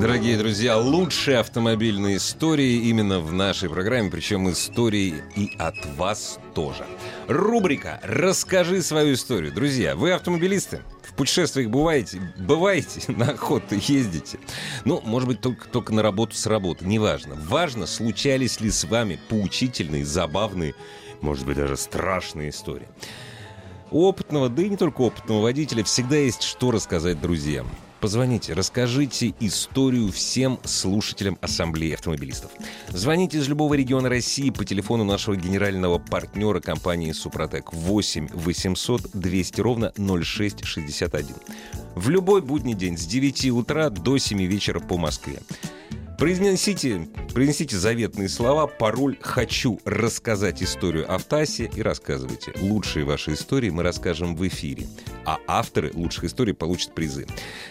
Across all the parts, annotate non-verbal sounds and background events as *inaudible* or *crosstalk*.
Дорогие друзья, лучшие автомобильные истории именно в нашей программе, причем истории и от вас тоже. Рубрика «Расскажи свою историю». Друзья, вы автомобилисты? В путешествиях бываете? Бываете? *laughs* На охоту ездите? Ну, может быть, только, только на работу с работы. Неважно. Важно, случались ли с вами поучительные, забавные, может быть, даже страшные истории. У опытного, да и не только опытного водителя, всегда есть что рассказать друзьям. Позвоните, расскажите историю всем слушателям Ассамблеи автомобилистов. Звоните из любого региона России по телефону нашего генерального партнера компании «Супротек» 8 800 200 ровно 0661. В любой будний день с 9 утра до 7 вечера по Москве. Произнесите, произнесите заветные слова, пароль «Хочу рассказать историю о ТАСе» и рассказывайте. Лучшие ваши истории мы расскажем в эфире, а авторы лучших историй получат призы.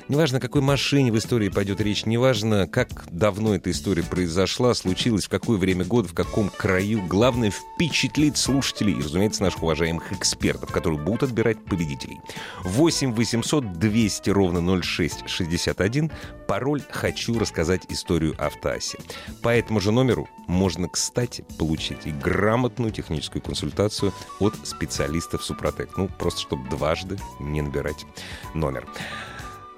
Неважно, какой машине в истории пойдет речь, неважно, как давно эта история произошла, случилась, в какое время года, в каком краю. Главное — впечатлить слушателей и, разумеется, наших уважаемых экспертов, которые будут отбирать победителей. 8 800 200 ровно 0661. Пароль «Хочу рассказать историю автоасе. По этому же номеру можно, кстати, получить и грамотную техническую консультацию от специалистов Супротек. Ну, просто чтобы дважды не набирать номер.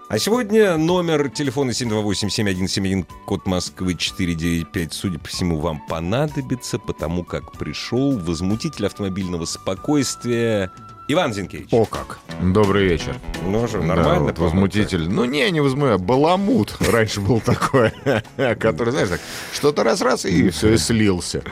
А сегодня номер телефона 728-7171, код Москвы 495, судя по всему, вам понадобится, потому как пришел возмутитель автомобильного спокойствия Иван Зинкевич. О как. Добрый вечер. Ну же, нормально. Да, вот возмутитель. Ну не, не возмутитель, а баламут *laughs* раньше был такой, *laughs* который, знаешь, так, что-то раз-раз и все, и слился.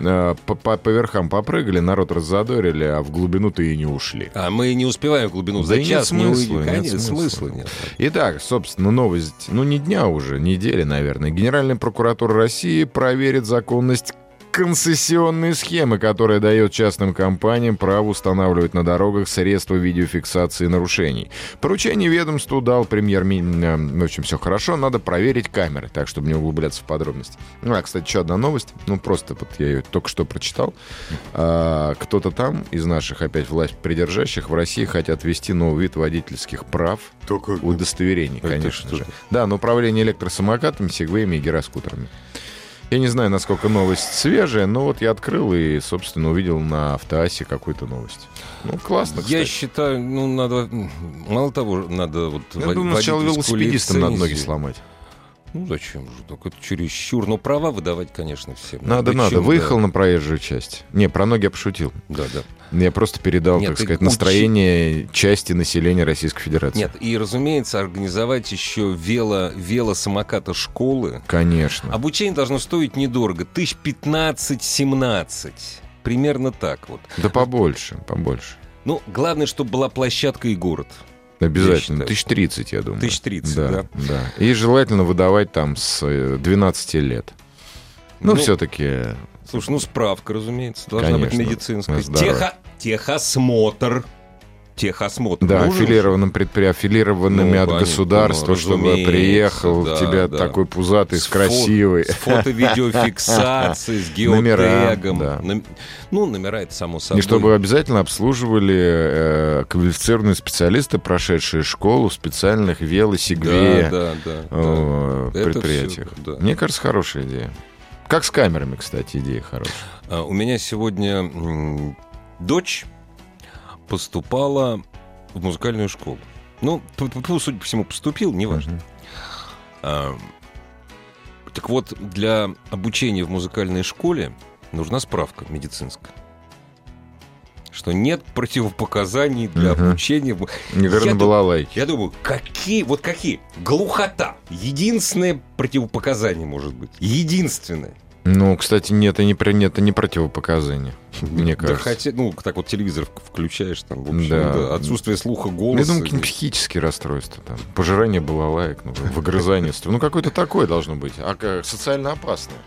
По, по, по верхам попрыгали, народ раззадорили, а в глубину-то и не ушли. А мы не успеваем в глубину. За да час нет смысла, не. Конечно, нет смысла нет. Итак, собственно, новость, ну не дня уже, недели, наверное. Генеральная прокуратура России проверит законность концессионные схемы, которые дает частным компаниям право устанавливать на дорогах средства видеофиксации нарушений. Поручение ведомству дал премьер-министр. В общем, все хорошо, надо проверить камеры, так, чтобы не углубляться в подробности. Ну, а, кстати, еще одна новость. Ну, просто вот я ее только что прочитал. А, кто-то там из наших опять власть придержащих в России хотят ввести новый вид водительских прав. Только удостоверений, Это конечно же. Да, на управление электросамокатами, сегвеями и гироскутерами. Я не знаю, насколько новость свежая, но вот я открыл и, собственно, увидел на автоасе какую-то новость. Ну, классно, Я кстати. считаю, ну, надо... Мало того, надо вот... Я вод- думаю, сначала велосипедистам надо ноги сломать. Ну, зачем же? Так это чересчур. Но права выдавать, конечно, всем. Надо, надо. да. Выехал на проезжую часть. Не, про ноги я пошутил. Да, да. Я просто передал, Нет, так сказать, учи- настроение части населения Российской Федерации. Нет, и, разумеется, организовать еще вело, велосамоката школы. Конечно. Обучение должно стоить недорого. Тысяч 15-17. Примерно так вот. Да побольше, побольше. Ну, главное, чтобы была площадка и город. Обязательно. Тысяч тридцать, я думаю. Тысяч тридцать, да, да. да. И желательно выдавать там с э, 12 лет. Ну, Ну, все-таки Слушай, ну справка, разумеется, должна быть Конечно, медицинская. на здоровье. Техо... Техосмотр. Техосмотр. Да, нужен же? аффилированным предпри... аффилированными Ну, от государства, ну, чтобы приехал да, тебя да. такой пузатый, С с красивой. фото- С фото-видеофиксацией, *laughs* с Номера, геотегом. да. Ну, номера это само собой. И чтобы обязательно обслуживали э, квалифицированные специалисты, прошедшие школу в специальных Да, велосигвея да, да. да. э, Это предприятиях. да. Мне кажется, хорошая идея. Как с камерами, кстати, идея хорошая. А, У меня сегодня дочь поступала в музыкальную школу. Ну, судя по всему, поступил, неважно. А, так вот, для обучения в музыкальной школе нужна справка медицинская. Что нет противопоказаний для Мгм. обучения. Неверно была лайки. Я думаю, какие, вот какие? Глухота. Единственное противопоказание может быть. Единственное. Ну, кстати, нет, это не, при- это не противопоказание, *laughs* мне Да кажется. хотя, ну, так вот телевизор включаешь, там, в общем, Да. да, отсутствие слуха, Ну, голоса. Я думаю, какие-нибудь психические расстройства, там, пожирание балалаек, ну, выгрызание, *laughs* ну, какое-то такое должно быть, а социально опасное.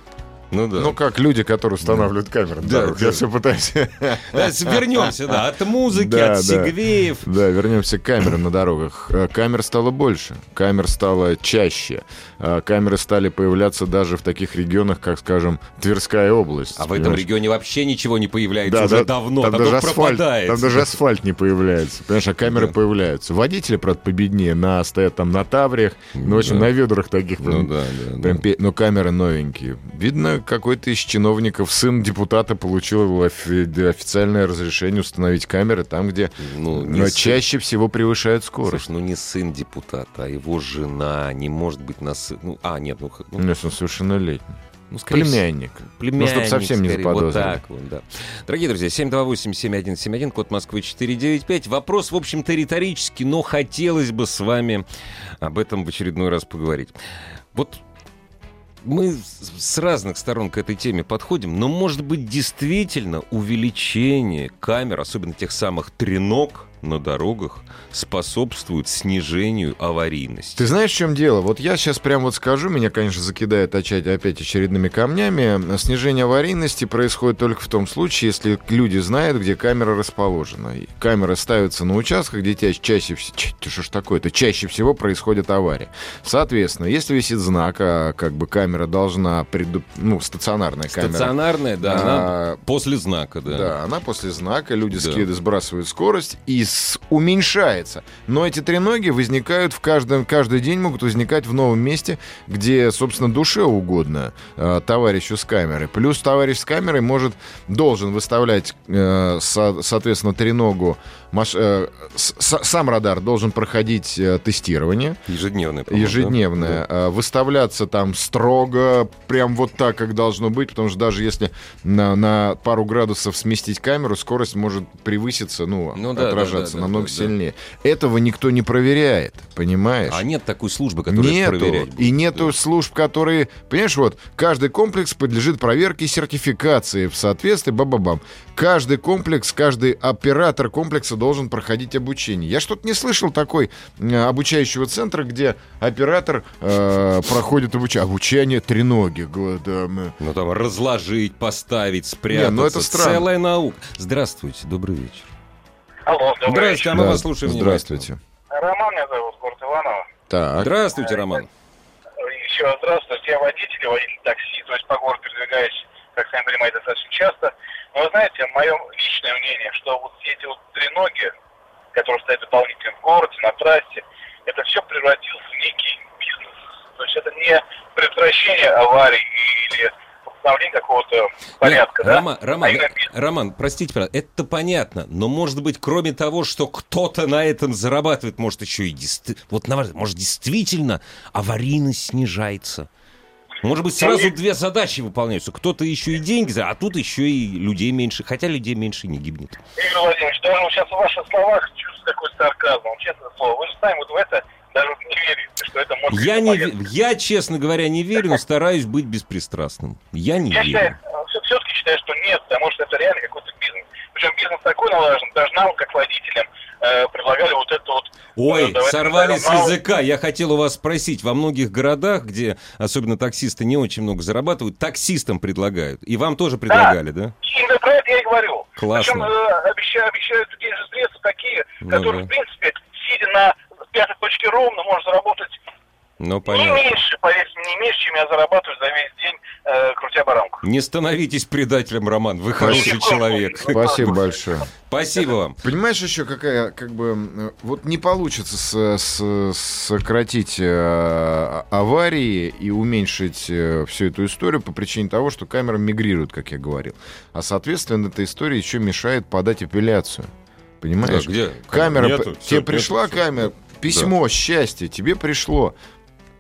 Ну да. Ну, как люди, которые устанавливают камеры. Да, *laughs* да. Я все пытаюсь... Да, вернемся, да, от музыки, Да, от сегвеев. Да, вернемся к камерам на дорогах. Э, Камер стало больше, камер стало чаще. Э, Камеры стали появляться даже в таких регионах, как, скажем, Тверская область. А в этом понимаешь? регионе вообще ничего не появляется Да, уже да, давно, там, там, даже асфальт, пропадает. там даже асфальт не появляется. Понимаешь, а камеры Да. появляются. Водители, правда, победнее, на, стоят там на тавриях, ну, в общем, да. на ведрах таких. Ну прям, да, да, прям да. но камеры новенькие. Видно, какой-то из чиновников, сын депутата, получил офи- официальное разрешение установить камеры там, где Ну, не но сын- чаще всего превышают скорость. Слушай, ну не сын депутата, а его жена не может быть на сын. Ну, а, нет, ну, х- ну, Ну, он совершеннолетний. ну, Племянник. Племянник, Ну, чтоб совсем не скорее, Вот заподозрили. так вот, да. Дорогие друзья, 728-7171, код Москвы 495. Вопрос, в общем-то, риторический, но хотелось бы с вами об этом в очередной раз поговорить. Вот мы с- разных сторон к этой теме подходим, но, может быть, действительно увеличение камер, особенно тех самых треног на дорогах, способствует снижению аварийности. Ты знаешь, в чем дело? Вот я сейчас прям вот скажу, меня, конечно, закидает опять, опять очередными камнями. Снижение аварийности происходит только в том случае, если люди знают, где камера расположена. И камеры ставятся на участках, где ча- чаще всего... Что ж такое-то? Чаще всего происходит авария. Соответственно, если висит знак, а как бы камера должна... Преду... Ну, стационарная камера. Стационарная, да, она А, после знака, да. Да, она после знака, люди Да. скиды сбрасывают скорость и уменьшается. Но эти треноги возникают в каждом, каждый день, могут возникать в новом месте, где, собственно, душе угодно э, товарищу с камерой. Плюс товарищ с камерой может, должен выставлять, э, со- соответственно, треногу, маш- э, с- сам радар должен проходить э, тестирование. Ежедневная, по-моему, да? А, Выставляться там строго, прям вот так, как должно быть, потому что даже если на, на пару градусов сместить камеру, скорость может превыситься, ну, Ну да, отражаться да, да, намного да, сильнее. Этого никто не проверяет, понимаешь? А нет такой службы, которая Нету. проверять будет. И нету служб, которые... Понимаешь, вот, каждый комплекс подлежит проверке сертификации в соответствии, бабабам. Каждый комплекс, каждый оператор комплекса должен проходить обучение. Я что-то не слышал такой обучающего центра, где оператор э, проходит обучение. Обучение треноги. Г- да, мы- Ну там разложить, поставить, спрятаться. Не, ну это странно. Целая наука. Здравствуйте, добрый вечер. Алло, добрый Здравствуйте, а мы Да, вас слушаем Здравствуйте. Роман меня зовут, город Иваново. Так. Здравствуйте, Роман. Еще раз здравствуйте. Я водитель, и водитель такси, то есть по городу передвигаюсь, как сами понимаете, достаточно часто. Но вы знаете, мое личное мнение, что вот все эти вот треноги, которые стоят дополнительно в городе, на трассе, это все превратилось в некий бизнес. То есть это не предотвращение аварий или установление какого-то порядка, Нет, да? Рома- Роман, А именно Роман, простите, это понятно, но может быть, кроме того, что кто-то на этом зарабатывает, может еще и дист- вот на ваш взгляд, может действительно аварийность снижается. Может быть, сразу две задачи выполняются. Кто-то еще и деньги, а тут еще и людей меньше. Хотя людей меньше не гибнет. Игорь Владимирович, даже вот сейчас в ваших словах чувствую такой сарказм, честное слово. Вы же сами вот в это даже не верите, что это может Я, быть не, ве- я, честно говоря, не верю, но стараюсь быть беспристрастным. Я не Я верю. считаю, все-таки считаю, что нет, потому что это реально какой-то бизнес. Причем бизнес такой налажен, даже нам, как водителям, э, предлагали вот это вот... Ой, э, давайте сорвали с языка. Я хотел у вас спросить. Во многих городах, где особенно таксисты не очень много зарабатывают, таксистам предлагают. И вам тоже предлагали, да? Именно про это я и говорю. Классно. Причем э, обещают, обещают же средства такие, Ну которые, да. в принципе, сидя на пятой точке ровно, можно заработать Ну, не понятно. меньше, поверьте, не меньше, чем я зарабатываю за весь день, э, крутя баранку. Не становитесь предателем, Роман. Вы хороший Спасибо. человек. Спасибо большое. Спасибо вам. Понимаешь еще какая, как бы, э, вот не получится с- с- сократить э, аварии и уменьшить всю эту историю по причине того, что камера мигрирует, как я говорил. А, соответственно, эта история еще мешает подать апелляцию. Понимаешь? Да, где? Камера, Нету, тебе нету, пришла всё. камера, письмо счастья, тебе пришло.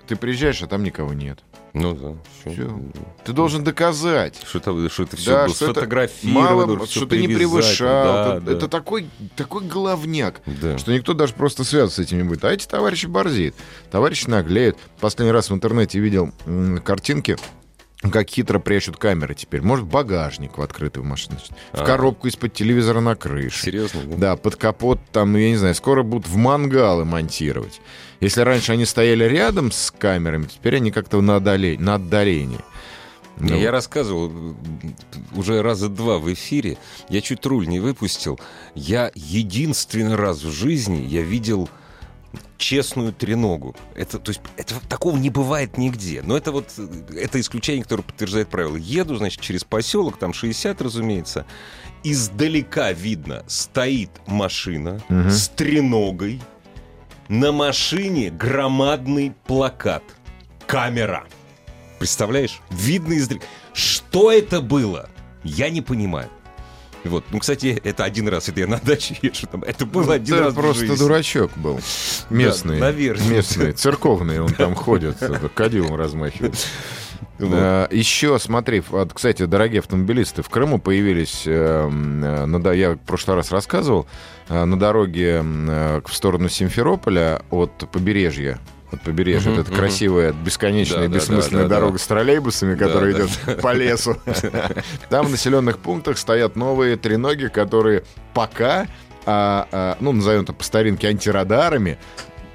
Ты приезжаешь, а там никого нет. Ну да. Всё. Ты должен доказать. Что это, что это все Да, было что сфотографировано, мало, всё что ты не превышал. Да, это да. это такой, такой головняк. Да. Что никто даже просто связан с этим не будет. А эти товарищи борзеют. Товарищи наглеют. Последний раз в интернете видел м, картинки как хитро прячут камеры теперь. Может, багажник в открытую машину. В А. коробку из-под телевизора на крыше. Серьезно? да? Да, под капот там, я не знаю, скоро будут в мангалы монтировать. Если раньше они стояли рядом с камерами, теперь они как-то на, отдале- на отдалении. Ну, Я рассказывал м, уже раза два в эфире. Я чуть руль не выпустил. Я единственный раз в жизни я видел честную треногу. Это, то есть, это, такого не бывает нигде. Но это вот это исключение, которое подтверждает правило. Еду, значит, через поселок, там 60, разумеется. Издалека видно, стоит машина Мгм. с треногой. На машине громадный плакат. Камера. Представляешь? Видно издалека. Что это было? Я не понимаю. Вот. Ну, кстати, это один раз, это я на даче *laughs* езжу. Там. Это было один это раз просто жизни. дурачок был. *laughs* Местный. наверное. Местный, *laughs* церковный, он там ходит, кадилом размахивает. Вот. А, Еще, смотри, кстати, дорогие автомобилисты, в Крыму появились, э, м, э, я в прошлый раз рассказывал, э, на дороге э, в сторону Симферополя от побережья, от побережья, Мгм, вот эта мгм. красивая, бесконечная, Да, да, бессмысленная да, да, дорога да. с троллейбусами, которая Да, идет по лесу. *laughs* Там в населенных пунктах стоят новые треноги, которые пока, а, а, ну, назовем это по старинке, антирадарами,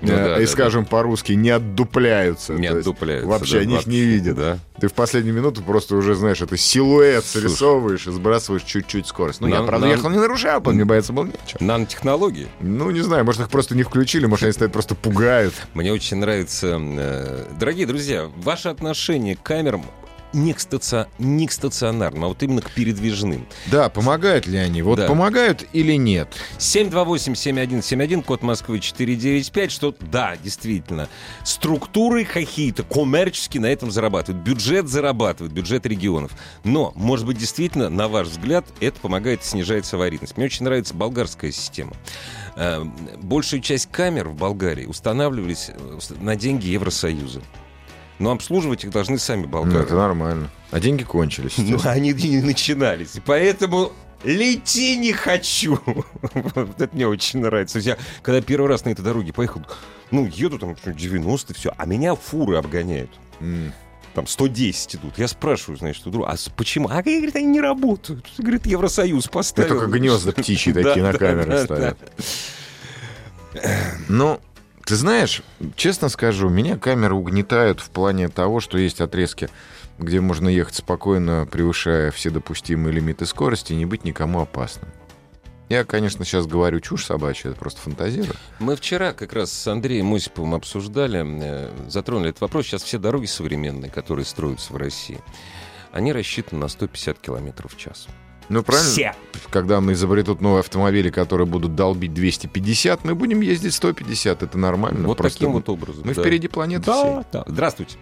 Ну э, да, и, да, скажем по-русски, не отдупляются. Не отдупляются. Вообще да, они их не видят. Да. Ты в последнюю минуту просто уже, знаешь, это силуэт Слушай. срисовываешь и сбрасываешь чуть-чуть скорость. Ну, я, Нам- правда, нам- ехал не нарушал, мне бояться было нечего. Нанотехнологии. Ну, не знаю, может, их просто не включили, может, они стоят просто пугают. Мне очень нравится... э, Дорогие друзья, ваше отношение к камерам не к, стаци- не к стационарным, а вот именно к передвижным. Да, помогают ли они? Вот Да. помогают или нет? 728-7171, код Москвы 495, что, да, действительно, структуры какие-то коммерчески на этом зарабатывают. Бюджет зарабатывает, бюджет регионов. Но, может быть, действительно, на ваш взгляд, это помогает снижать аварийность. Мне очень нравится болгарская система. Э, Большую часть камер в Болгарии устанавливались э, на деньги Евросоюза. Но обслуживать их должны сами Ну, болгары. это нормально. А деньги кончились. *laughs* Ну, они не начинались. И поэтому лети не хочу. *laughs* Вот это мне очень нравится. Я, когда первый раз на этой дороге поехал, ну, еду там 90 все, а меня фуры обгоняют. М. Там 110 идут. Я спрашиваю, значит, у друга, а почему? А, говорит, они не работают. Говорит, Евросоюз Это поставил. только гнезда птичьи *laughs* такие на камеры ставят. Ну, ты знаешь, честно скажу, меня камеры угнетают в плане того, что есть отрезки, где можно ехать спокойно, превышая все допустимые лимиты скорости, и не быть никому опасным. Я, конечно, сейчас говорю чушь собачью, это просто фантазирую. Мы вчера как раз с Андреем Осиповым обсуждали, э, затронули этот вопрос. Сейчас все дороги современные, которые строятся в России, они рассчитаны на 150 километров в час. Ну, правильно? Все. Когда мы изобретут новые автомобили, которые будут долбить 250, мы будем ездить 150, это нормально. вот Просто таким вот образом. Мы да. впереди планеты всей. Да, да. Здравствуйте.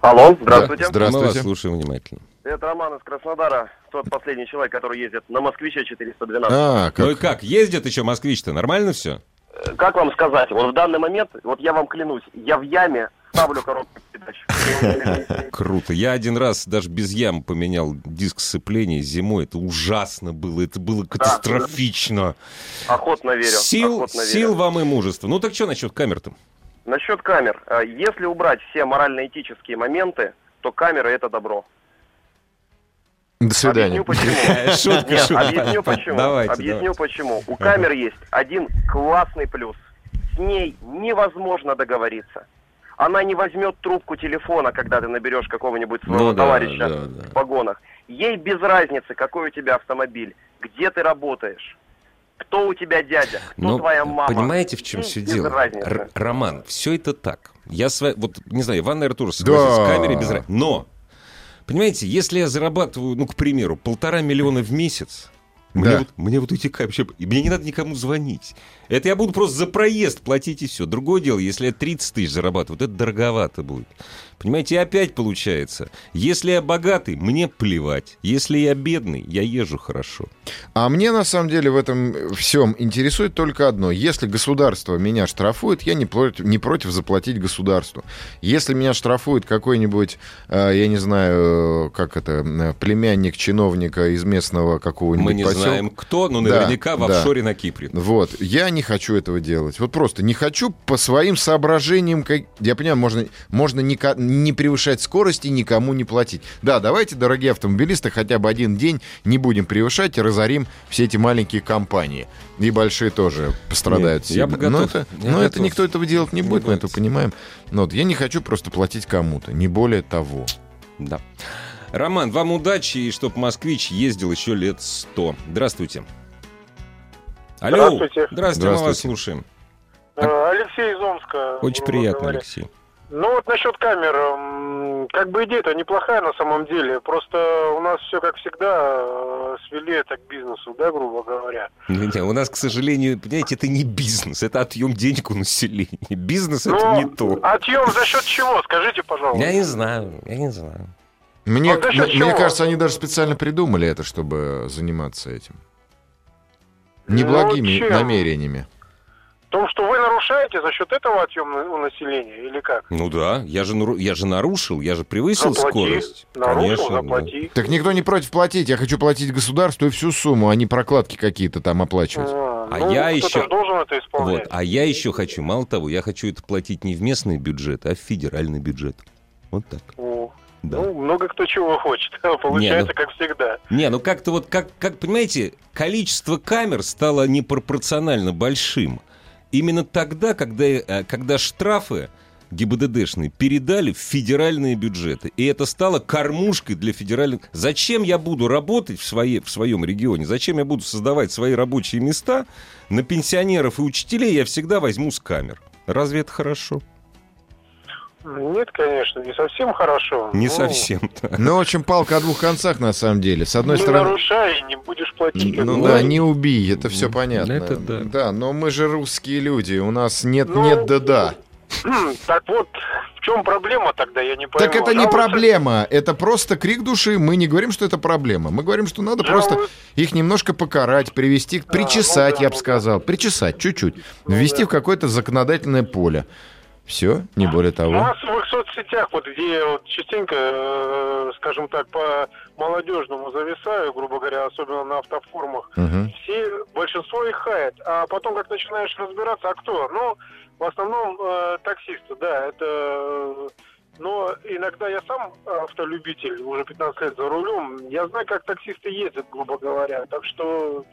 Алло, здравствуйте. Да, здравствуйте. Мы вас слушаем внимательно. Это Роман из Краснодара, тот последний человек, который ездит на Москвиче 412. А, Ну и как? как, ездит еще москвич-то? Нормально все? Э, Как вам сказать, вот в данный момент, вот я вам клянусь, я в яме ставлю коробку передач. *laughs* Круто. Я один раз даже без ям поменял диск сцепления зимой. Это ужасно было. Это было катастрофично. Охотно верю. Сил, охотно верю. сил вам и мужества. Ну так что насчет камер-то? Насчет камер. э, Если убрать все морально-этические моменты, то камеры это добро. До свидания. Объясню почему. *laughs* Шутка, Нет, шутка. объясню почему. Давайте, объясню давайте. почему. У камер есть один классный плюс. С ней невозможно договориться. Она не возьмет трубку телефона, когда ты наберешь какого-нибудь своего Ну да, товарища да, да. в погонах. Ей без разницы, какой у тебя автомобиль, где ты работаешь, кто у тебя дядя, кто Но твоя мама. понимаете, в чем Ей все дело? Р- Роман, все это так. Я сва- вот не знаю, Иван, наверное, тоже согласится Да. с камерой без разницы. Но, понимаете, если я зарабатываю, ну, к примеру, полтора миллиона в месяц, мне, Да. вот, мне вот эти камеры, и мне не надо никому звонить. Это я буду просто за проезд платить и все. Другое дело, если я 30 тысяч зарабатываю, вот это дороговато будет. Понимаете, и опять получается, если я богатый, мне плевать. Если я бедный, я езжу хорошо. А мне на самом деле в этом всем интересует только одно. Если государство меня штрафует, я не против, не против заплатить государству. Если меня штрафует какой-нибудь, э, я не знаю, э, как это, э, племянник чиновника из местного какого-нибудь Мы не поселка, знаем кто, но Да, наверняка в да. офшоре на Кипре. Вот. Я не не хочу этого делать. Вот просто не хочу по своим соображениям. Как... Я понимаю, можно, можно не, не превышать скорости, никому не платить. Да, давайте, дорогие автомобилисты, хотя бы один день не будем превышать и разорим все эти маленькие компании. И большие тоже пострадают Нет, я бы готов. Но, это, Я но готов. это никто этого делать не Не будет, мы будет. это понимаем. Но вот я не хочу просто платить кому-то, не более того. Да. Роман, вам удачи, и чтоб москвич ездил еще лет сто. Здравствуйте. Алло. Здравствуйте. Здравствуйте, мы вас Здравствуйте. слушаем. Э, Алексей из Омска. Очень приятно, говоря. Алексей. Ну вот насчет камер, как бы идея-то неплохая на самом деле. Просто у нас все как всегда э, свели это к бизнесу, да, грубо говоря. Не-не, у нас, к сожалению, понимаете, это не бизнес, это отъем денег у населения. Бизнес Ну, это не то. Отъем за счет чего? Скажите, пожалуйста. Я не знаю, я не знаю. Мне, А мне чего? кажется, они даже специально придумали это, чтобы заниматься этим. Ну, Неблагими чем? намерениями. В том, что вы нарушаете за счет этого отъем у населения, или как? Ну да, я же, нару- я же нарушил, я же превысил Заплати. скорость. Нарушил, Конечно, да. заплати. Так никто не против платить. Я хочу платить государству и всю сумму, а не прокладки какие-то там оплачивать. А, А ну, я еще- должен это исполнять. Вот. А я еще хочу, мало того, я хочу это платить не в местный бюджет, а в федеральный бюджет. Вот так. О, Да. Ну, много кто чего хочет. *laughs* Получается, как всегда. Не, ну как-то вот, как, как, понимаете, количество камер стало непропорционально большим. Именно тогда, когда, э, когда штрафы ГИБДДшные передали в федеральные бюджеты. И это стало кормушкой для федеральных... Зачем я буду работать в, своей, в своем регионе? Зачем я буду создавать свои рабочие места? На пенсионеров и учителей я всегда возьму с камер. Разве это хорошо? Нет, конечно, не совсем хорошо. Не Ну, совсем. Ну, в общем, палка о двух концах, на самом деле. С одной Не стороны... нарушай, не будешь платить. Ну да, не убей, это все понятно. это да. Да, но мы же русские люди, у нас нет, Ну, нет, да, да. *clears throat* Так вот, в чем проблема тогда, я не пойму. Так это не Жалуются- проблема, это просто крик души. Мы не говорим, что это проблема. Мы говорим, что надо просто Жалуют- их немножко покарать, привести, причесать, ну да, я бы ну сказал, причесать чуть-чуть, Ну ввести да. в какое-то законодательное поле. Все, не более В того. массовых соцсетях, вот где вот частенько, э, скажем так, по молодежному зависаю, грубо говоря, особенно на автофорумах, Мгм. все, большинство их хает. А потом, как начинаешь разбираться, а кто? Ну, в основном э, таксисты, да, это... Но иногда я сам автолюбитель, уже 15 лет за рулем, я знаю, как таксисты ездят, грубо говоря, так что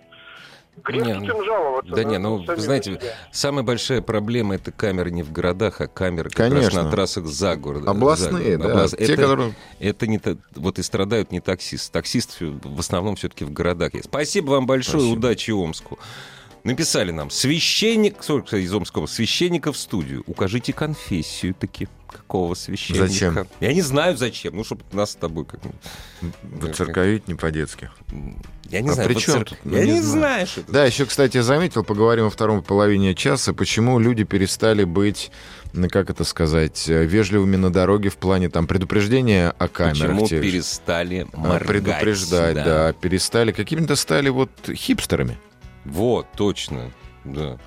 грех Не, ну, жаловаться. Да не, ну, самих знаете, себя. самая большая проблема это камеры не в городах, а камеры как раз Конечно. на трассах за городом. Областные, за да. Област- Те, это, которые... это не та- вот и страдают не таксисты. Таксисты в основном все-таки в городах есть. Спасибо вам большое, Спасибо. удачи Омску. Написали нам, священник, сколько, из Омского, священника в студию. Укажите конфессию таки. Какого священника? Зачем? Я не знаю зачем. Ну, чтобы нас с тобой как Выцерковить не по-детски. Я не А знаю. при чем тут? Ну, Я не не знаю. что это. Да, еще, кстати, я заметил, поговорим во втором половине часа, почему люди перестали быть, ну, как это сказать, э, вежливыми на дороге в плане там предупреждения о камерах. Почему тех перестали А, моргать? предупреждать, да. перестали, какими-то стали вот хипстерами. Вот, точно, да.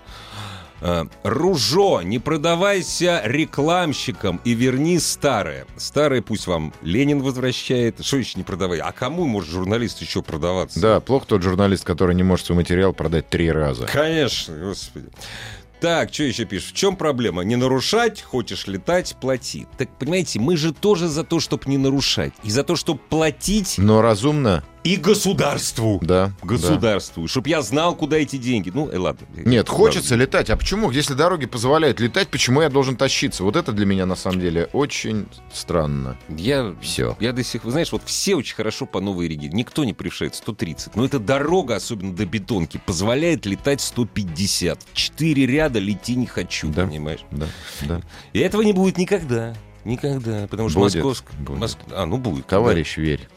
А, Ружо, не продавайся рекламщикам и верни старое. Старое пусть вам Ленин возвращает. Что еще не продавай? А кому может журналист еще продаваться? Да, плохо тот журналист, который не может свой материал продать три раза. Конечно, господи. Так, что еще пишешь? В чем проблема? Не нарушать, хочешь летать, плати. Так, понимаете, мы же тоже за то, чтобы не нарушать. И за то, чтобы платить Но разумно, и государству. да. Государству. Чтобы я знал, куда эти деньги. Ну, э, ладно. да. Нет, хочется летать. А почему, если дороги позволяют летать, почему я должен тащиться? Вот это для меня на самом деле очень странно. Я, Все. я до сих пор... Знаешь, вот все очень хорошо по новой Риге. Никто не превышает 130. Но эта дорога, особенно до бетонки, позволяет летать 150. В Четыре ряда лети не хочу, Да. понимаешь? Да, да. И этого не будет никогда. Никогда. Потому что Будет, Московск... будет. Моск- А, ну будет. Товарищ, верь.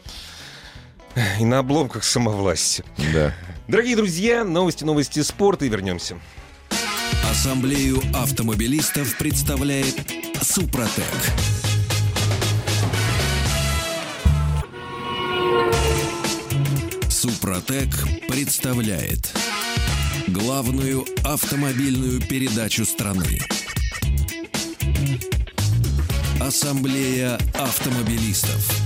*laughs* И на обломках самовласти. Да. Дорогие друзья, новости, новости спорта и вернемся. Ассамблею автомобилистов представляет Супротек. Супротек представляет главную автомобильную передачу страны. Ассамблея автомобилистов.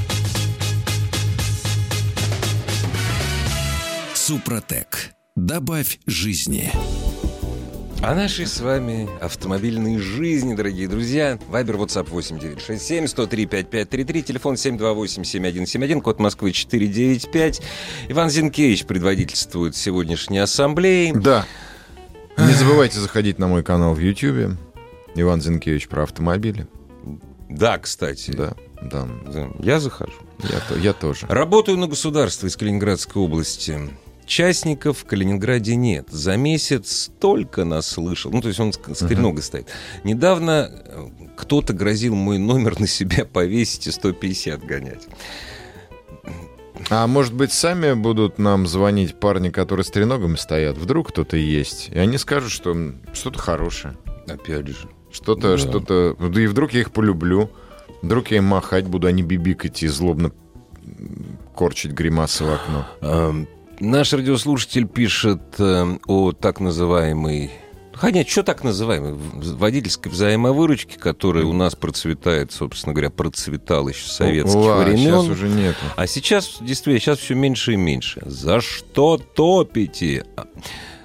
Супротек. Добавь жизни. О нашей с вами автомобильной жизни, дорогие друзья. Вайбер, WhatsApp 8967 103 5533, телефон 728-7171, код Москвы 495. Иван Зинкевич предводительствует сегодняшней ассамблеи. Да. Не забывайте заходить на мой канал в YouTube. Иван Зинкевич про автомобили. Да, кстати. Да, да. Да, Я захожу. Я, я тоже. Работаю на государство из Калининградской области. Частников в Калининграде нет. За месяц столько наслышал. Ну, то есть он с с треногой стоит. Недавно э, кто-то грозил мой номер на себя повесить и 150 гонять. А может быть, сами будут нам звонить парни, которые с треногами стоят? Вдруг кто-то есть. И они скажут, что что-то хорошее. Опять же. Что-то, Да. что-то... Да и вдруг я их полюблю. Вдруг я им махать буду, они бибикать и злобно корчить гримасы в окно. Наш радиослушатель пишет э, о так называемой... Хотя, что так называемой? Водительской взаимовыручке, которая у нас процветает, собственно говоря, процветала еще с советских Ла, времен. Сейчас уже нету. А сейчас, действительно, сейчас все меньше и меньше. За что топите? А,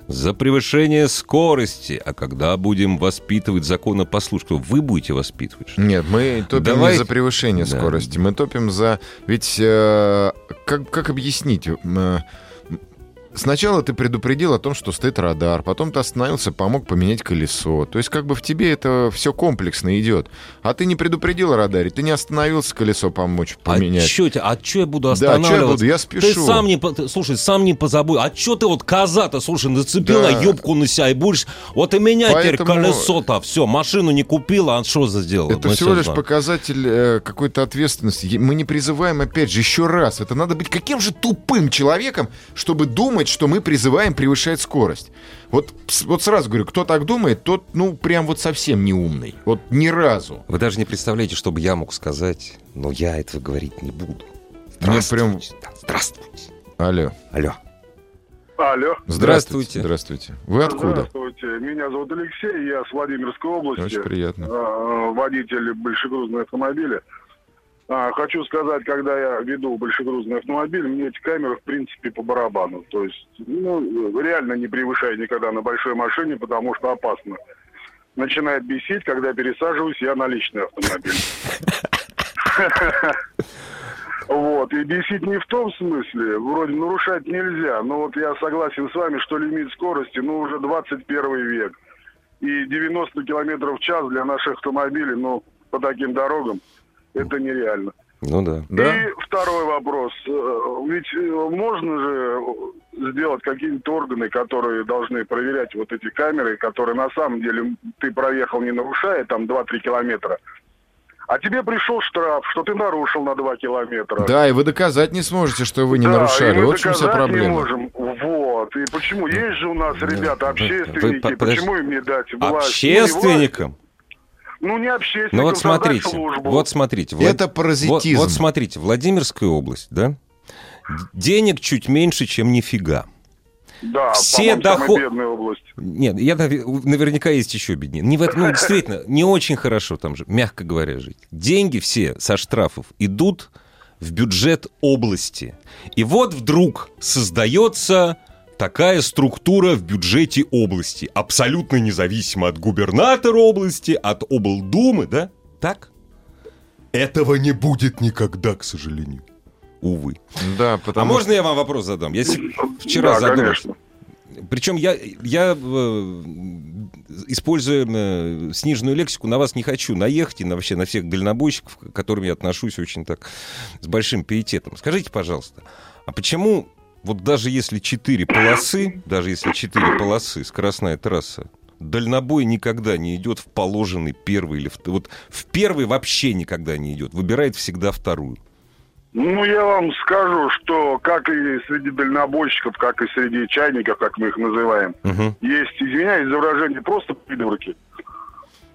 За превышение скорости. А когда будем воспитывать законопослушство? Вы будете воспитывать? что? Нет, мы топим Давай- не за превышение Да. скорости, мы топим за... Ведь э, как, как объяснить? Сначала ты предупредил о том, что стоит радар, потом ты остановился, помог поменять колесо. То есть как бы в тебе это все комплексно идет. А ты не предупредил о радаре, ты не остановился колесо помочь поменять. А чё, а чё я буду Да, чё я останавливаться? буду? Я Ты спешу. сам не... ты, слушай, сам не позабудь. А чё ты вот коза-то, слушай, нацепила Да. юбку на себя и будешь... Вот и меня теперь Поэтому- колесо-то. Все, машину не купила, а что за сделала? Это Мы всего лишь знаем. показатель э, какой-то ответственности. Мы не призываем, опять же, еще раз. Это надо быть каким же тупым человеком, чтобы думать, что мы призываем превышать скорость. Вот, вот сразу говорю, кто так думает, тот, ну, прям вот совсем не умный. Вот ни разу. Вы даже не представляете, что бы я мог сказать, но я этого говорить не буду. Мне Здравствуйте. прям- Да, здравствуйте. Алло. Алло. Алло. Здравствуйте. Здравствуйте. Вы откуда? Здравствуйте. Меня зовут Алексей, я с Владимирской области. Очень приятно. А, водитель большегрузного автомобиля. А, хочу сказать, когда я веду большегрузный автомобиль, мне эти камеры, в принципе, по барабану. То есть, ну, реально не превышаю никогда на большой машине, потому что опасно. Начинает бесить, когда пересаживаюсь я на личный автомобиль. Вот, и бесить не в том смысле, вроде нарушать нельзя, но вот я согласен с вами, что лимит скорости, ну, уже 21 век. И 90 километров в час для наших автомобилей, ну, по таким дорогам, это нереально. Ну да. Да? И второй вопрос. Э, Ведь э, можно же сделать какие-нибудь органы, которые должны проверять вот эти камеры, которые на самом деле ты проехал не нарушая, там 2-3 километра, а тебе пришел штраф, что ты нарушил на 2 километра. Да, и вы доказать не сможете, что вы не Да, и нарушали. мы Вот в чем вся доказать не проблема. можем. Вот. И почему? Есть же у нас ребята, общественники, вы по- почему им не дать власть? И власть- Общественникам? Ну, не общественникам, Ну вот смотрите, службу. вот смотрите. Влад- Это паразитизм. Вот, вот смотрите, Владимирская область, да? Денег чуть меньше, чем нифига. Да, все доход- бедная область. Нет, я наве- наверняка есть еще беднее. Не в этом, ну, *laughs* действительно, не очень хорошо там же, мягко говоря, жить. Деньги все со штрафов идут в бюджет области. И вот вдруг создается такая структура в бюджете области, абсолютно независимо от губернатора области, от облдумы, да? Так? Этого не будет никогда, к сожалению. Увы. Да, А потому можно я вам вопрос задам? Я вчера да, задумался. конечно. Причем я, я э, используя э, сниженную лексику, на вас не хочу наехать и на, вообще на всех дальнобойщиков, к которым я отношусь очень так с большим пиететом. Скажите, пожалуйста, а почему вот даже если четыре полосы, даже если четыре полосы, скоростная трасса, дальнобой никогда не идет в положенный первый или в, вот в первый вообще никогда не идет, выбирает всегда вторую. Ну, я вам скажу, что как и среди дальнобойщиков, как и среди чайников, как мы их называем, Мгм. есть, извиняюсь за выражение, просто придурки.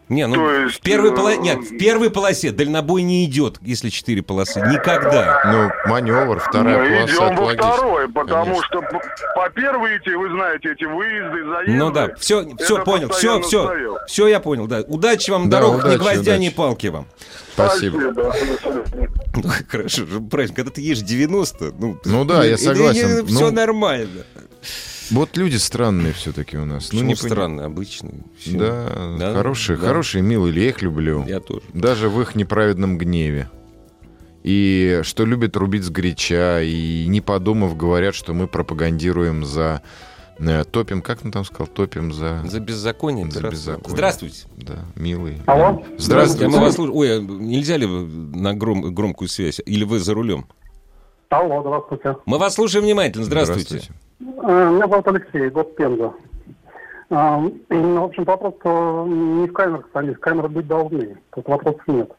Не, ну То есть, в первой э, полосе, нет, в первой полосе дальнобой не идет, если четыре полосы, никогда. Ну, маневр, вторая Мы полоса, идем это во второй, потому Конечно. что по первой эти, вы знаете, эти выезды, заезды. Ну да, все, все понял, все, все, стоял. все я понял, да. Удачи вам Да, дорог, ни удачи, гвоздя, ни удачи. палки вам. Спасибо. Ну, *laughs* хорошо, правильно, когда ты ешь 90, ну... Ну да, я согласен. Все Ну- нормально. Вот люди странные все-таки у нас. Почему ну, не обычный. Всё. Да, Да? хорошие, Да. хорошие, милые, я их люблю. Я тоже. Даже в их неправедном гневе. И что любят рубить сгоряча, и не подумав, говорят, что мы пропагандируем за... э, топим, как он там сказал, топим за... За беззаконие. За здравствуйте. беззаконие. Здравствуйте. Да, милый. Алло? Здравствуйте. Я мы вас слуш- Ой, а нельзя ли на гром- громкую связь? Или вы за рулем? Алло, здравствуйте. Мы вас слушаем внимательно. Здравствуйте. Э, Меня зовут Алексей, год Пенза. Ну, В общем, вопрос э, не в камерах самих, камеры быть должны. Тут вопросов нет.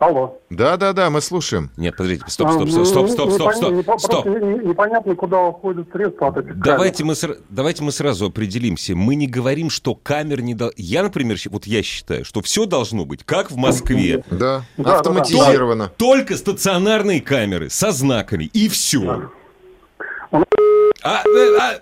Алло. Да-да-да, мы слушаем. Нет, подождите. Стоп, А, стоп, ну, стоп, стоп, стоп, стоп, стоп. Стоп. просто не- Непонятно, куда уходят средства от этих Давайте мы, сра- давайте мы сразу определимся. Мы не говорим, что камер не... дол- Я, например, вот я считаю, что все должно быть, как в Москве. Да, Да, да, автоматизировано. Только стационарные камеры со знаками. И все. А, э, а,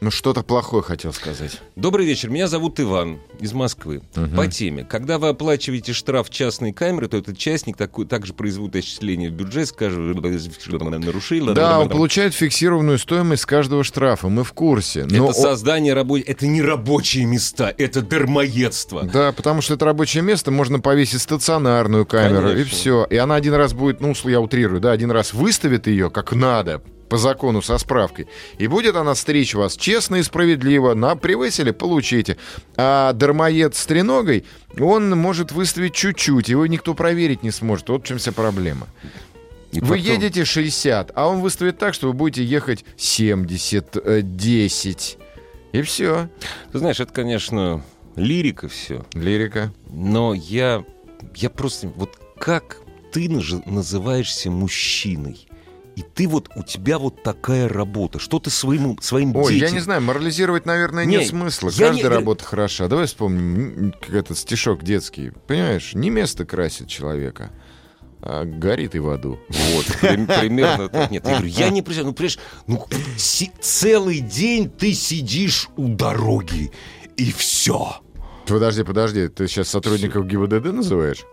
Ну, что-то плохое хотел сказать. Добрый вечер, меня зовут Иван из Москвы. По теме. Когда вы оплачиваете штраф частной камеры, то этот частник такой, также производит отчисление в бюджет, скажем, нарушил. Да, он получает фиксированную стоимость с каждого штрафа, мы в курсе. Это Но он- создание рабочих... Это не рабочие места, это дармоедство. Да, потому что это рабочее место, можно повесить стационарную камеру, и Конечно. все. И она один раз будет, ну, я утрирую, да, один раз выставит ее как надо, по закону со справкой, и будет она стричь вас честно и справедливо. На превысили, получите. А дармоед с треногой, он может выставить чуть-чуть, его никто проверить не сможет. Вот в чем вся проблема. И Вы потом- едете 60, а он выставит так, что вы будете ехать 70, э, 10. И все. Ты знаешь, это, конечно, лирика все. Лирика. Но я, я просто... Вот как ты называешься мужчиной? И ты вот, у тебя вот такая работа. Что ты своему, своим Ой, детям... я не знаю, морализировать, наверное, Не, нет смысла. Каждая не- работа хороша. Давай вспомним как этот стишок детский. Понимаешь, не место красит человека, а горит и в аду. Вот, прим- примерно так. Нет, я говорю, я не представляю, ну, понимаешь, ну, целый день ты сидишь у дороги, и все. Подожди, подожди, ты сейчас сотрудников ГИБДД называешь?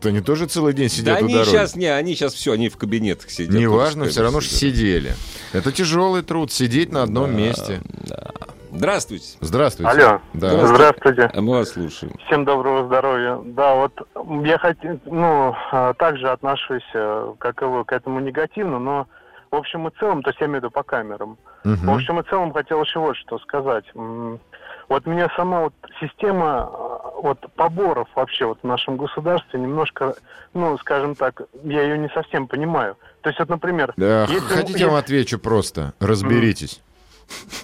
То они тоже целый день Да сидят у они дороги. сейчас, не, они сейчас все, они в кабинетах сидят. Неважно, все равно сидят. сидели. Это тяжелый труд, сидеть на одном месте. Да. Здравствуйте. Здравствуйте. Алло. Да. Здравствуйте. А мы вас слушаем. Всем доброго здоровья. Да, вот я хотел, ну, а, также отношусь, э, как и вы, к этому негативно, но в общем и целом, то есть я имею в виду по камерам, Мгм. В общем и целом хотел еще вот что сказать. Вот меня сама вот система а, вот поборов вообще вот в нашем государстве немножко, ну, скажем так, я ее не совсем понимаю. То есть вот, например, Да, если- хотите, я вам отвечу просто. Разберитесь.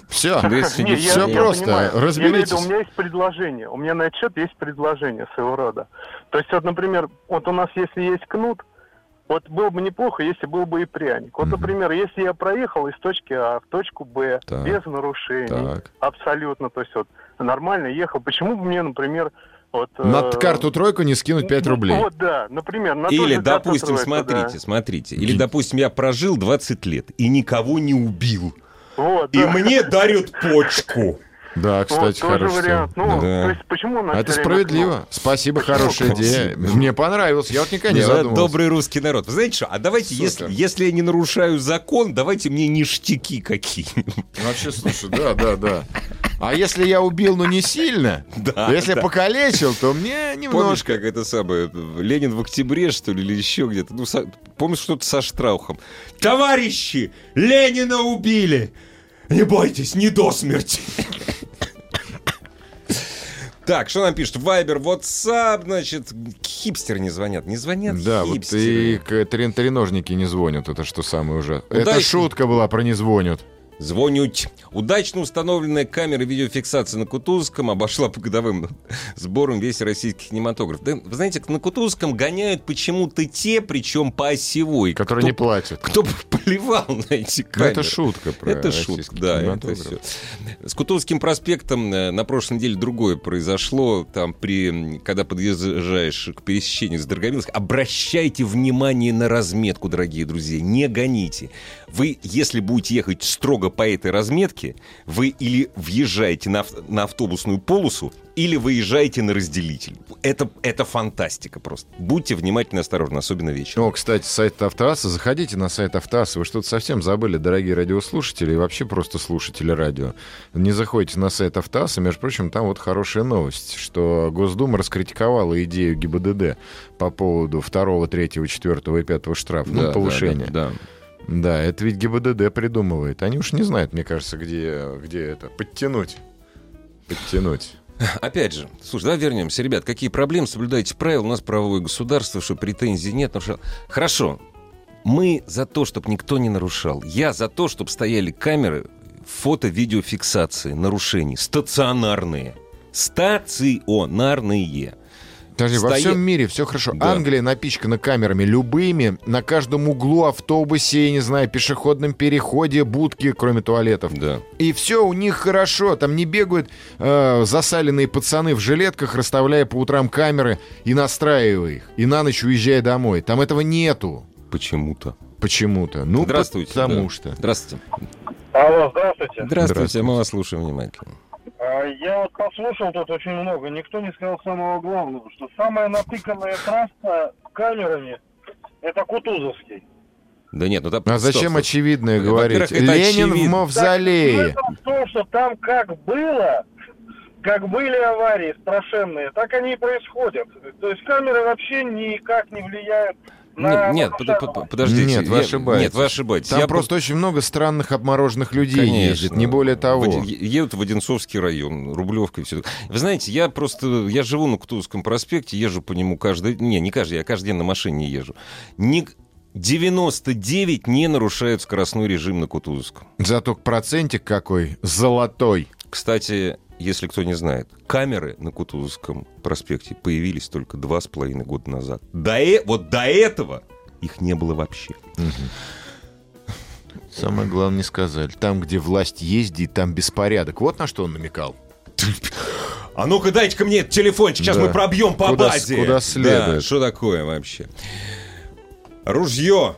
Все. *laughs* Не, я- я просто, понимаю. Разберитесь. у меня есть предложение. У меня на этот счет есть предложение своего рода. То есть, вот, например, вот у нас, если есть кнут, вот было бы неплохо, если был бы и пряник. Вот, Мгм. например, если я проехал из точки А в точку Б Так. без нарушений, Так. абсолютно, то есть вот нормально ехал, почему бы мне, например, вот... На э, карту тройку не скинуть 5 ну, рублей. Вот, да, например. На Или, допустим, тройку, смотрите, да. смотрите. Или, допустим, я прожил 20 лет и никого не убил. Вот, И да. мне дарят почку. Да, Вот, кстати, тоже хорошо. вариант. Ну, Да. то есть почему А это справедливо. кнут? Спасибо, хорошая идея. Мне понравилось. Я вот никогда не ну, задумывался. добрый русский народ. Вы знаете что? А давайте, если, если я не нарушаю закон, давайте мне ништяки какие-нибудь. Вообще, слушай, да, да, да. А если я убил, но не сильно, Да, то если да. покалечил, то мне Помнишь, немножко... как это самое, Ленин в октябре, что ли, или еще где-то? Ну, со- помнишь, что-то со Штраухом. Товарищи, Ленина убили! Не бойтесь, не до смерти. Так, что нам пишут? Вайбер, WhatsApp, значит, хипстеры не звонят. Не звонят Да, вот хипстеры. и к- трен- треножники не звонят, это что самое ужасное. Это шутка была про не звонят. Звонють. Удачно установленная камера видеофиксации на Кутузовском обошла по годовым *laughs* сборам весь российский кинематограф. Да, вы знаете, на Кутузовском гоняют почему-то те, причем по осевой. Которые кто, не платят. Кто плевал на эти Ну, камеры. это шутка про Это шутка, да, это все. С Кутузовским проспектом э, на прошлой неделе другое произошло. Там, при, когда подъезжаешь к пересечению с Дорогомиловской, обращайте внимание на разметку, дорогие друзья, не гоните. Вы, если будете ехать строго по этой разметке, вы или въезжаете на, на автобусную полосу, или выезжайте на разделитель. Это, это фантастика просто. Будьте внимательны и осторожны, особенно вечером. О, кстати, сайт Автоаса. Заходите на сайт Автоаса. Вы что-то совсем забыли, дорогие радиослушатели, и вообще просто слушатели радио. Не заходите на сайт Автоаса. Между прочим, там вот хорошая новость, что Госдума раскритиковала идею ГИБДД по поводу второго, третьего, четвертого и пятого штрафа. ну, повышения. Да, да. Да, это ведь ГИБДД придумывает. Они уж не знают, мне кажется, где, где это. Подтянуть. Подтянуть. Опять же, слушай, давай вернемся. Ребят, какие проблемы? Соблюдайте правила. У нас правовое государство, что претензий нет. Нарушал. Хорошо. Мы за то, чтобы никто не нарушал. Я за то, чтобы стояли камеры фото-видеофиксации нарушений. Стационарные. Стационарные. Подожди, во Стоя- всем мире все хорошо. Да. Англия напичкана камерами любыми, на каждом углу, автобусе, я не знаю, пешеходном переходе, будки, кроме туалетов. Да. И все у них хорошо. Там не бегают э, засаленные пацаны в жилетках, расставляя по утрам камеры и настраивая их. И на ночь уезжая домой. Там этого нету. Почему-то. Почему-то. Ну, Здравствуйте. потому да. что. Здравствуйте. Алло, здравствуйте. Здравствуйте, мы вас слушаем внимательно. А, Я вот послушал тут очень много. Никто не сказал самого главного, что самая натыканная трасса камерами это Кутузовский. Да нет, ну там... А зачем стоп, стоп. очевидное Во-первых, говорить? это Ленин в очевидно. мавзолее. Так, в том, что там как было, как были аварии страшенные, так они и происходят. То есть камеры вообще никак не влияют на... Нет, нет, под- подождите. Нет, вы ошибаетесь. Нет, вы ошибаетесь. Там Я просто очень много странных обмороженных людей Конечно. ездит, не более того. В Едут в Одинцовский район, Рублевка и все. Вы знаете, я просто, я живу на Кутузовском проспекте, езжу по нему каждый, не, не каждый, я каждый день на машине езжу. Ни- 99 не нарушают скоростной режим на Кутузовском. Зато процентик какой золотой. Кстати, если кто не знает, камеры на Кутузовском проспекте появились только два с половиной года назад. До э- вот до этого их не было вообще. Самое главное не сказали. Там, где власть ездит, там беспорядок. Вот на что он намекал. А ну-ка дайте-ка мне этот телефончик, сейчас Да. мы пробьем по Куда базе. куда Да, следует. что такое вообще? Ружье.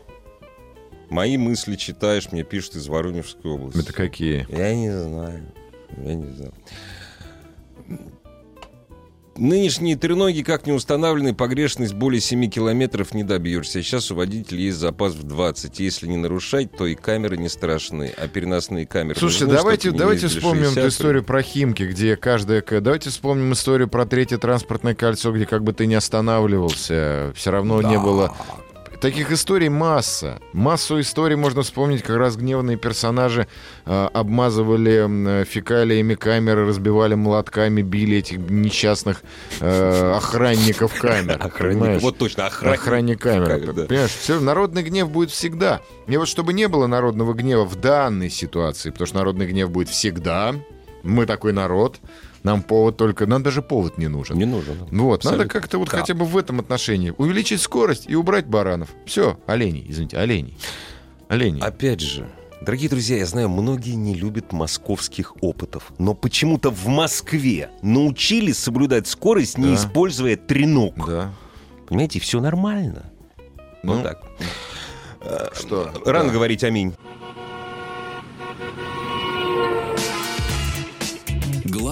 Мои мысли читаешь, мне пишут из Воронежской области. Это какие? Я не знаю. Я не знаю. Нынешние треноги, как не установлены, погрешность более 7 километров не добьешься. Сейчас у водителя есть запас в 20. Если не нарушать, то и камеры не страшны, а переносные камеры... Слушайте, нужны, давайте, давайте вспомним 60. эту историю про Химки, где каждая... Давайте вспомним историю про третье транспортное кольцо, где как бы ты не останавливался, все равно не было... Таких историй масса. Массу историй можно вспомнить, как разгневанные персонажи э, обмазывали фекалиями камеры, разбивали молотками, били этих несчастных э, охранников камер. Охранник, вот точно, охранник. Охранник. Камер, да. Понимаешь, все, народный гнев будет всегда. И вот чтобы не было народного гнева в данной ситуации, потому что народный гнев будет всегда, мы такой народ, нам повод только... Нам даже повод не нужен. Не нужен. Ну Вот, надо Абсолютно. как-то вот Да. хотя бы в этом отношении увеличить скорость и убрать баранов. Все, оленей, извините, оленей. Оленей. Опять же, дорогие друзья, я знаю, многие не любят московских опытов, но почему-то в Москве научились соблюдать скорость, не Да. используя треног. Да. Понимаете, все нормально. Ну, вот так. Что? Рано Да. говорить аминь.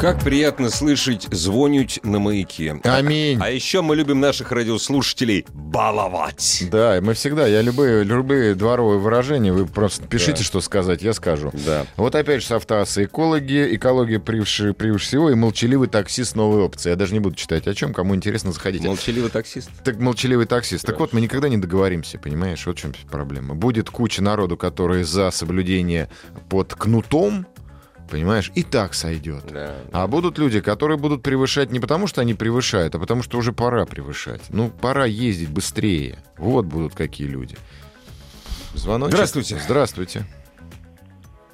Как приятно слышать звонить на маяке. Аминь. А еще мы любим наших радиослушателей баловать. Да, мы всегда, я любые, любые дворовые выражения, вы просто пишите, Да. что сказать, я скажу. Да. Вот опять же с автоаса экологи, экология превыше, превыше всего и молчаливый таксист новой опции. Я даже не буду читать о чем, кому интересно, заходите. Молчаливый таксист. Так молчаливый таксист. Так вот, мы никогда не договоримся, понимаешь? Вот в чем проблема. Будет куча народу, которые за соблюдение под кнутом, понимаешь, и так сойдет. Да. А будут люди, которые будут превышать не потому, что они превышают, а потому, что уже пора превышать. Ну, пора ездить быстрее. Вот будут какие люди. Звоночек. Здравствуйте. Здравствуйте.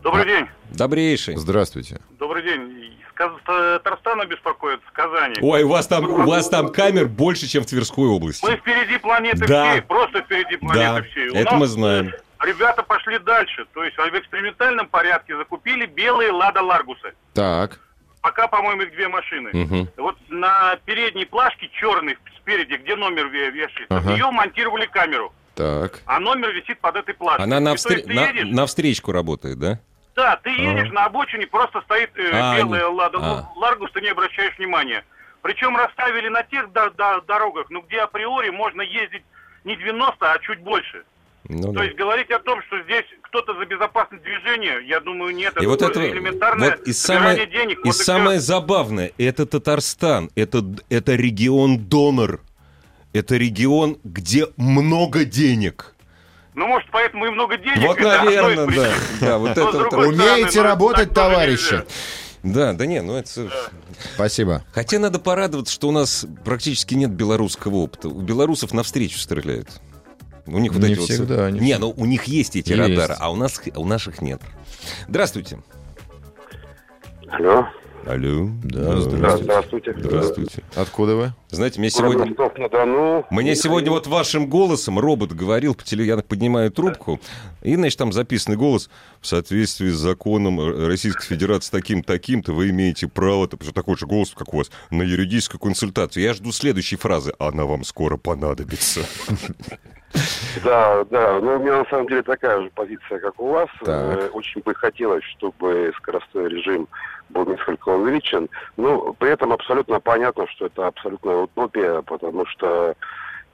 Добрый день. Добрейший. Здравствуйте. Добрый день. Каз- Татарстана беспокоит, с Казани. Ой, у вас там, у вас там камер больше, чем в Тверской области. Мы впереди планеты Да. всей, просто впереди Да, планеты всей. У это нас, мы знаем. Ребята пошли дальше, то есть в экспериментальном порядке закупили белые Лада Ларгусы. Так. Пока, по-моему, их две машины. Мгм. Вот на передней плашке черной спереди, где номер ве- вешается, Ага. в нее монтировали камеру. Так. а номер висит под этой плашкой. Она на, встр- на, едешь- на встречку работает, да? Да, ты едешь на обочине, просто стоит э, А, белая они- лада а. Ларгус, ты не обращаешь внимания. Причем расставили на тех до- до- дорогах, ну где априори можно ездить не 90, а чуть больше. Ну, То да. есть говорить о том, что здесь кто-то за безопасность движения, я думаю, нет. И вот тоже это элементарное вот и самое, денег. и вот самое забавное, это Татарстан, это, это регион донор, это регион, где много денег. Ну, может, поэтому и много денег. Вот, это наверное, да. да, вот это вот- Умеете стороны, ну, работать, товарищи? Да, да не, ну это... Спасибо. Хотя надо порадоваться, что у нас практически нет белорусского опыта. У белорусов навстречу стреляют. У них вот Не эти вот- всегда, не Не, всегда. ну у них есть эти Есть. радары, а у нас у наших нет. Здравствуйте. Алло. Алло. Да, здравствуйте. здравствуйте. Здравствуйте. Откуда вы? Знаете, мне сегодня... Ростов-на-Дону. Мне сегодня вот вашим голосом робот говорил по телевизору, я поднимаю трубку, и, значит, там записанный голос в соответствии с законом Российской Федерации таким-таким-то вы имеете право, то такой же голос, как у вас, на юридическую консультацию. Я жду следующей фразы. Она вам скоро понадобится. *laughs* Да, да. Ну, у меня на самом деле такая же позиция, как у вас. Так. Э, Очень бы хотелось, чтобы скоростной режим был несколько увеличен. Но при этом абсолютно понятно, что это абсолютная утопия, потому что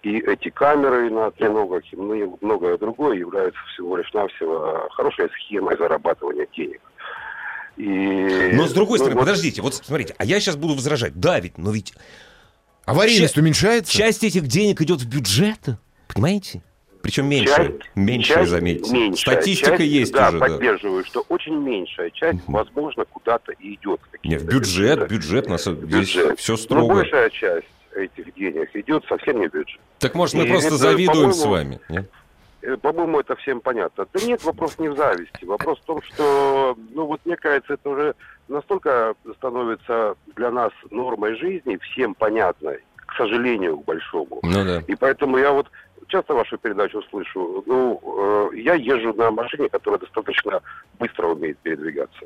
и эти камеры на треногах, и мно- многое другое являются всего лишь навсего хорошей схемой зарабатывания денег. И, Но с другой ну, стороны, вот- подождите, вот смотрите, а я сейчас буду возражать. Да, ведь, но ведь Аварийность Ща- уменьшается? часть этих денег идет в бюджет, понимаете? Причем меньше. Часть- меньше, часть заметьте. меньшая Статистика часть, есть да, уже, да. поддерживаю, что очень меньшая часть, возможно, куда-то и идет. в Не, в бюджет, бюджет, на самом В деле, бюджет. все Но строго. большая часть этих денег идет совсем не в бюджет. Так может мы И просто это, завидуем с вами? нет? Э, По-моему, это всем понятно. Да нет, вопрос не в зависти. Вопрос в том, что, ну вот мне кажется, это уже настолько становится для нас нормой жизни, всем понятной, к сожалению, к большому. Ну да. И поэтому я вот часто вашу передачу слышу. Ну, э, я езжу на машине, которая достаточно быстро умеет передвигаться.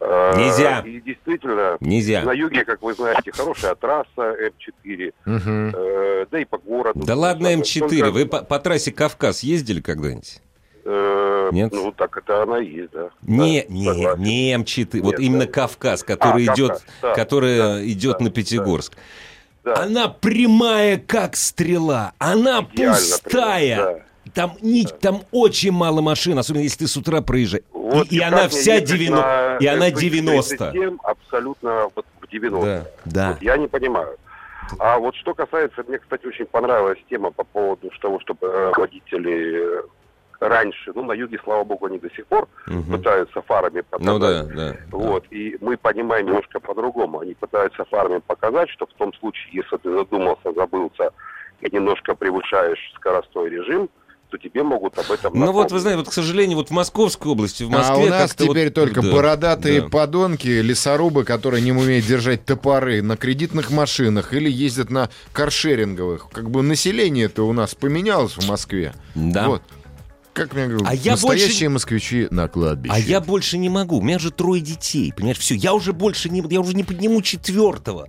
Э, Нельзя. И действительно, Нельзя. на юге, как вы знаете, хорошая трасса М4, Мгм. э, да и по городу. Да ладно, М4. Только, Вы по, по трассе Кавказ ездили когда-нибудь? э, Нет? Ну, так это она и есть, да. Не, Да, не, согласен. не М4. Вот Нет, именно да. Кавказ, который А, идет, Кавказ, да, которая да, идет да, на Пятигорск. Да. Она прямая, как стрела. Она Идеально пустая. прям, Там, ни, там очень мало машин, особенно если ты с утра проезжаешь. Вот и, и как она вся ехать 90, на и она FX 90. 37 абсолютно вот в 90. Да, да. Вот я не понимаю. А вот что касается, мне, кстати, очень понравилась тема по поводу того, чтобы э, водители раньше, ну, на юге, слава богу, они до сих пор Мгм. пытаются фарами показать. Ну да, да. Вот, и мы понимаем немножко по-другому. Они пытаются фарме показать, что в том случае, если ты задумался, забылся и немножко превышаешь скоростной режим, то тебе могут об этом Ну вот, напомнить. вы знаете, вот, к сожалению, вот в Московской области, в А Москве у нас как-то вот- теперь только да, бородатые да. подонки, лесорубы, которые не умеют держать топоры на кредитных машинах или ездят на каршеринговых. Как бы население-то у нас поменялось в Москве. Да. Вот. Как мне говорят, А я настоящие больше- москвичи на кладбище. А я больше не могу. У меня же трое детей. Понимаешь, все, я уже больше не, я уже не подниму четвертого.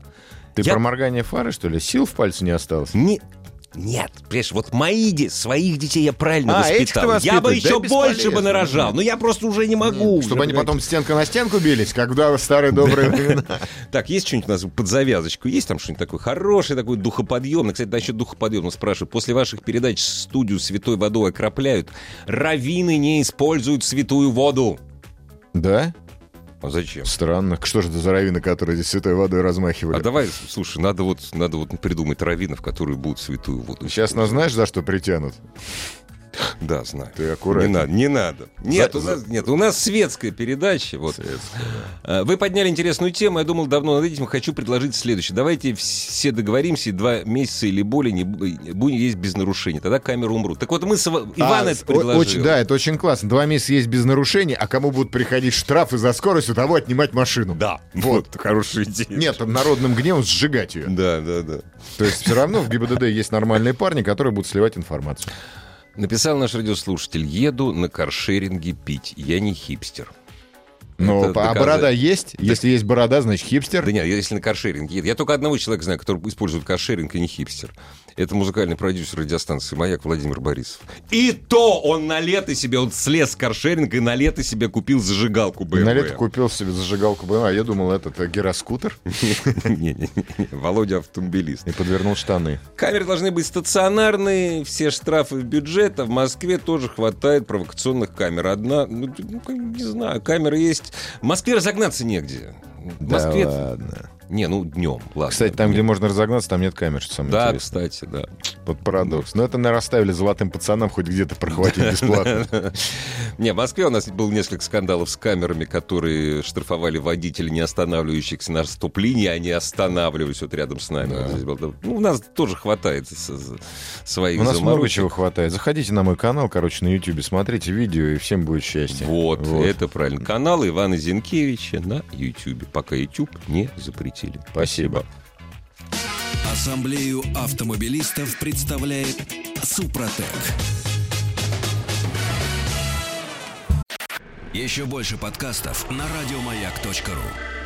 Ты я- про моргание фары, что ли? Сил в пальце не осталось? Не, нет, понимаешь, вот мои де- своих детей я правильно А, воспитал. Я бы воспитываешь? Да еще больше бы нарожал, но я просто уже не могу. Чтобы они Уже, потом стенка на стенку бились, когда старые добрые времена. *laughs* Так, есть что-нибудь у нас под завязочку? Есть там что-нибудь такое хорошее, такое духоподъемное? Кстати, насчет духоподъемного спрашивают. После ваших передач студию святой водой окропляют. Равины не используют святую воду. Да? А зачем? Странно. Что же это за раввины, которые здесь святой водой размахивали? А давай, слушай, надо вот, надо вот придумать раввинов, которые будут святую воду. Сейчас нас знаешь, за что притянут? Да, знаю. Ты аккуратней. Не надо, не надо. Нет, За- у нас, нет, у нас светская передача. Вот. А, Вы подняли интересную тему. Я думал давно над этим. Хочу предложить следующее. Давайте все договоримся, и два месяца или более не бу- будем есть без нарушений. Тогда камеры умрут. Так вот мы с Ива- Иван А, это предложил. очень- да, это очень классно. Два месяца есть без нарушений, а кому будут приходить штрафы за скорость, у того отнимать машину. Да, Вот. вот хорошая идея. Нет, там народным гневом сжигать ее. Да, да, да. То есть все равно в ГИБДД есть нормальные парни, которые будут сливать информацию. Написал наш радиослушатель. Еду на каршеринге пить. Я не хипстер. Это а доказать. борода есть? Если есть борода, значит хипстер. Да нет, если на каршеринг еду. Я только одного человека знаю, который использует каршеринг и не хипстер. Это музыкальный продюсер радиостанции «Маяк» Владимир Борисов. И то он на лето себе, он слез с каршеринга и на лето себе купил зажигалку BMW. На лето купил себе зажигалку BMW, а я думал, это гироскутер. *laughs* Не-не-не, Володя автомобилист. И подвернул штаны. Камеры должны быть стационарные, все штрафы в бюджет, а в Москве тоже хватает провокационных камер. Одна, ну, ну, не знаю, камеры есть. В Москве разогнаться негде. В Да Москве... ладно. Не, ну днем, ладно. Кстати, там, где можно разогнаться, там нет камер, что самое Да, интересное. кстати, да. Вот парадокс. Но это, наверное, оставили золотым пацанам хоть где-то прохватить бесплатно. *laughs* Не, в Москве у нас было несколько скандалов с камерами, которые штрафовали водителей, не останавливающихся на стоп-линии, они останавливались вот рядом с нами. Ну, у нас тоже хватает своих У нас много чего хватает. Заходите на мой канал, короче, на YouTube, смотрите видео, и всем будет счастье. Вот, это правильно. Канал Ивана Зинкевича на YouTube. Пока YouTube не запретили. Спасибо. Ассамблею автомобилистов представляет Супротек. Еще больше подкастов на радиомаяк.ру.